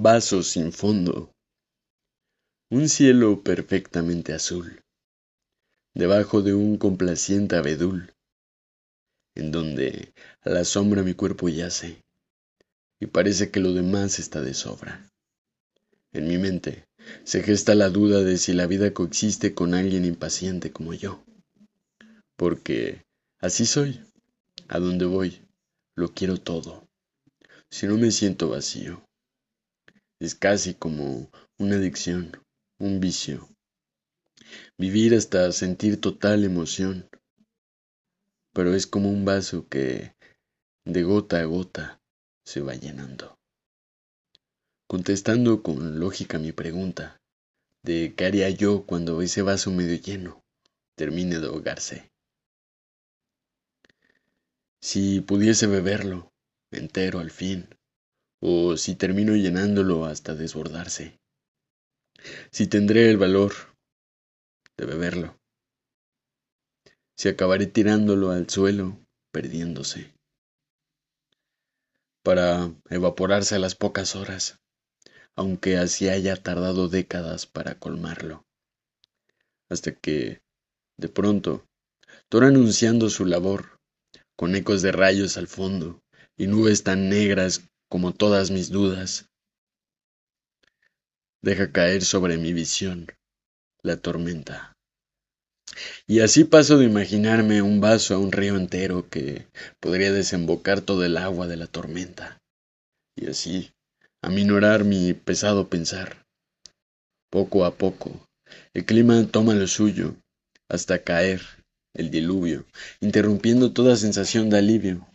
vaso sin fondo, un cielo perfectamente azul, debajo de un complaciente abedul, en donde a la sombra mi cuerpo yace, y parece que lo demás está de sobra. En mi mente se gesta la duda de si la vida coexiste con alguien impaciente como yo, porque así soy, a donde voy, lo quiero todo, si no me siento vacío. Es casi como una adicción, un vicio. Vivir hasta sentir total emoción. Pero es como un vaso que de gota a gota se va llenando. Contestando con lógica mi pregunta de qué haría yo cuando ese vaso medio lleno termine de ahogarse. Si pudiese beberlo entero al fin, o si termino llenándolo hasta desbordarse. Si tendré el valor de beberlo, si acabaré tirándolo al suelo, perdiéndose, para evaporarse a las pocas horas, aunque así haya tardado décadas para colmarlo, hasta que, de pronto, todo anunciando su labor, con ecos de rayos al fondo y nubes tan negras como todas mis dudas, deja caer sobre mi visión la tormenta. Y así paso de imaginarme un vaso a un río entero que podría desembocar todo el agua de la tormenta. Y así aminorar mi pesado pensar. Poco a poco, el clima toma lo suyo hasta caer el diluvio, interrumpiendo toda sensación de alivio.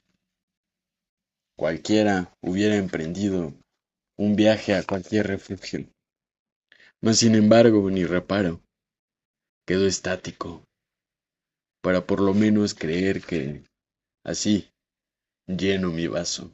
Cualquiera hubiera emprendido un viaje a cualquier refugio mas sin embargo ni reparo. Quedo estático, para por lo menos creer que así lleno mi vaso.